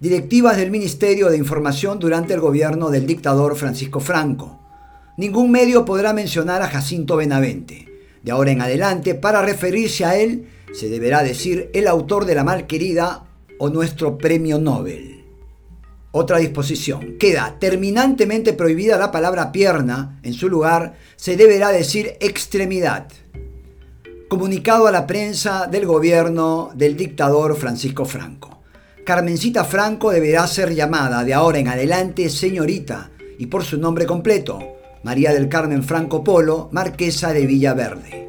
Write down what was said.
directivas del Ministerio de Información durante el gobierno del dictador Francisco Franco. Ningún medio podrá mencionar a Jacinto Benavente. De ahora en adelante, para referirse a él, se deberá decir el autor de la malquerida o nuestro premio Nobel. Otra disposición. Queda terminantemente prohibida la palabra pierna. En su lugar, se deberá decir extremidad. Comunicado a la prensa del gobierno del dictador Francisco Franco. Carmencita Franco deberá ser llamada de ahora en adelante señorita y por su nombre completo, María del Carmen Franco Polo, marquesa de Villaverde.